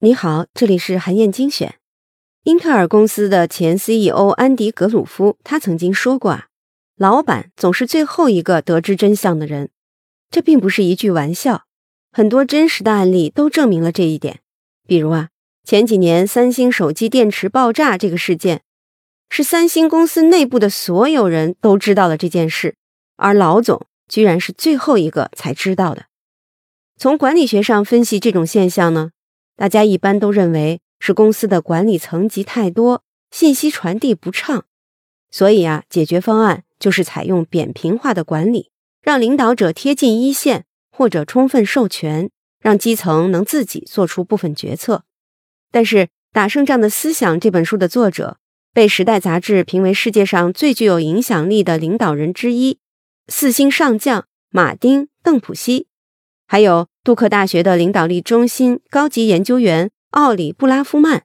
你好，这里是韩燕精选。英特尔公司的前 CEO 安迪·格鲁夫，他曾经说过啊，老板总是最后一个得知真相的人。这并不是一句玩笑，很多真实的案例都证明了这一点。比如啊，前几年三星手机电池爆炸这个事件，是三星公司内部的所有人都知道了这件事，而老总居然是最后一个才知道的。从管理学上分析这种现象呢？大家一般都认为是公司的管理层级太多，信息传递不畅，所以啊，解决方案就是采用扁平化的管理，让领导者贴近一线，或者充分授权，让基层能自己做出部分决策。但是，《打胜仗的思想》这本书的作者被《时代》杂志评为世界上最具有影响力的领导人之一，四星上将马丁·邓普西。还有杜克大学的领导力中心高级研究员奥里布拉夫曼，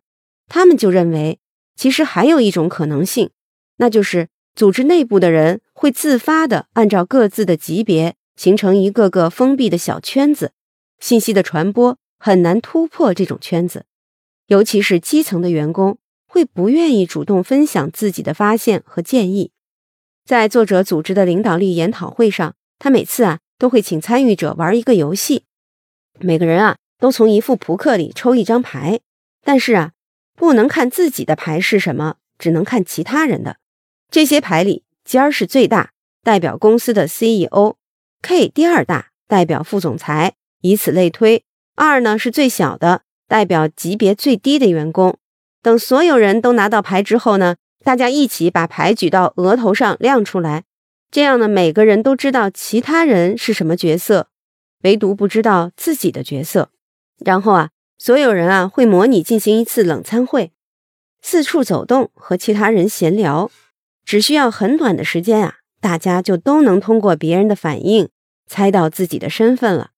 他们就认为，其实还有一种可能性，那就是组织内部的人会自发的按照各自的级别形成一个个封闭的小圈子，信息的传播很难突破这种圈子，尤其是基层的员工会不愿意主动分享自己的发现和建议。在作者组织的领导力研讨会上，他每次啊。都会请参与者玩一个游戏，每个人啊都从一副扑克里抽一张牌，但是啊不能看自己的牌是什么，只能看其他人的。这些牌里尖儿是最大，代表公司的 CEO；K 第二大，代表副总裁，以此类推。二呢是最小的，代表级别最低的员工。等所有人都拿到牌之后呢，大家一起把牌举到额头上亮出来。这样呢，每个人都知道其他人是什么角色，唯独不知道自己的角色。然后啊，所有人啊会模拟进行一次冷餐会，四处走动和其他人闲聊，只需要很短的时间啊，大家就都能通过别人的反应猜到自己的身份了。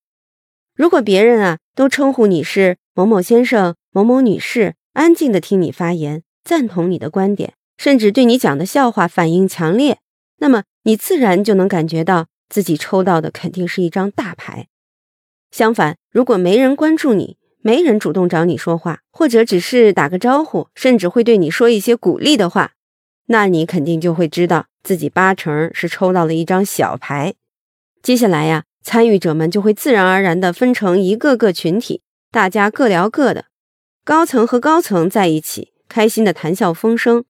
如果别人啊都称呼你是某某先生、某某女士，安静的听你发言，赞同你的观点，甚至对你讲的笑话反应强烈。那么你自然就能感觉到自己抽到的肯定是一张大牌。相反，如果没人关注你，没人主动找你说话，或者只是打个招呼，甚至会对你说一些鼓励的话，那你肯定就会知道自己八成是抽到了一张小牌。接下来呀，参与者们就会自然而然地分成一个个群体，大家各聊各的，高层和高层在一起，开心的谈笑风生。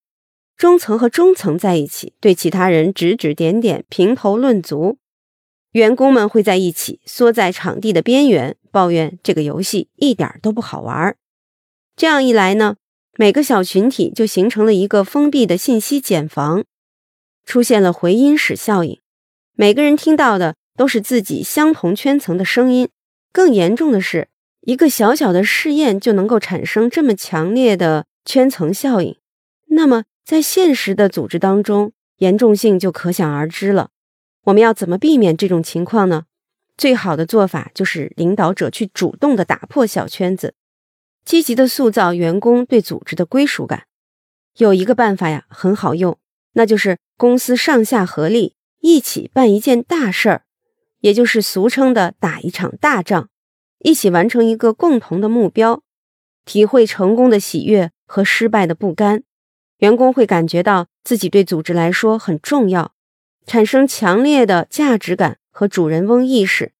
中层和中层在一起，对其他人指指点点、评头论足；员工们会在一起，缩在场地的边缘，抱怨这个游戏一点都不好玩。这样一来呢，每个小群体就形成了一个封闭的信息茧房，出现了回音室效应。每个人听到的都是自己相同圈层的声音。更严重的是，一个小小的试验就能够产生这么强烈的圈层效应，那么。在现实的组织当中，严重性就可想而知了。我们要怎么避免这种情况呢？最好的做法就是领导者去主动的打破小圈子，积极的塑造员工对组织的归属感。有一个办法呀，很好用，那就是公司上下合力，一起办一件大事儿，也就是俗称的打一场大仗，一起完成一个共同的目标，体会成功的喜悦和失败的不甘。员工会感觉到自己对组织来说很重要，产生强烈的价值感和主人翁意识。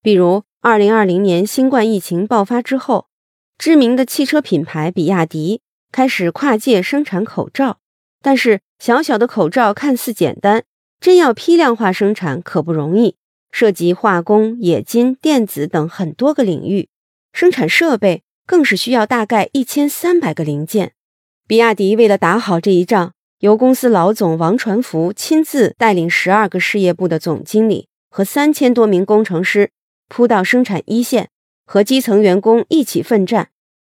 比如，二零二零年新冠疫情爆发之后，知名的汽车品牌比亚迪开始跨界生产口罩。但是，小小的口罩看似简单，真要批量化生产可不容易，涉及化工、冶金、电子等很多个领域，生产设备更是需要大概一千三百个零件。比亚迪为了打好这一仗，由公司老总王传福亲自带领十二个事业部的总经理和三千多名工程师扑到生产一线，和基层员工一起奋战。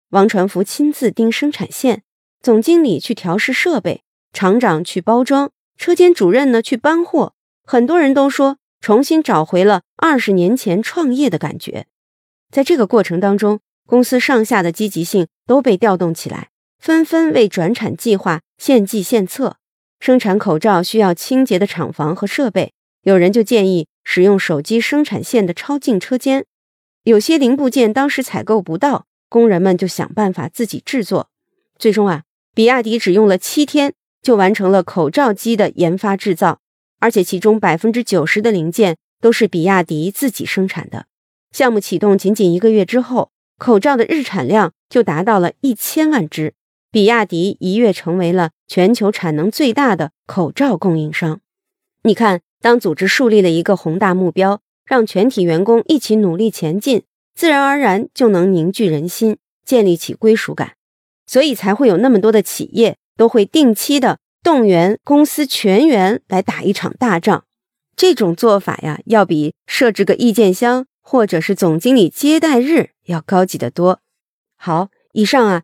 王传福亲自盯生产线，总经理去调试设备，厂长去包装，车间主任呢去搬货。很多人都说，重新找回了二十年前创业的感觉。在这个过程当中，公司上下的积极性都被调动起来。纷纷为转产计划献计献策。生产口罩需要清洁的厂房和设备，有人就建议使用手机生产线的超净车间。有些零部件当时采购不到，工人们就想办法自己制作。最终啊，比亚迪只用了七天就完成了口罩机的研发制造，而且其中百分之九十的零件都是比亚迪自己生产的。项目启动仅仅一个月之后，口罩的日产量就达到了一千万只，比亚迪一跃成为了全球产能最大的口罩供应商。你看，当组织树立了一个宏大目标，让全体员工一起努力前进，自然而然就能凝聚人心，建立起归属感，所以才会有那么多的企业都会定期的动员公司全员来打一场大仗。这种做法呀，要比设置个意见箱。或者是总经理接待日要高级得多。好，以上啊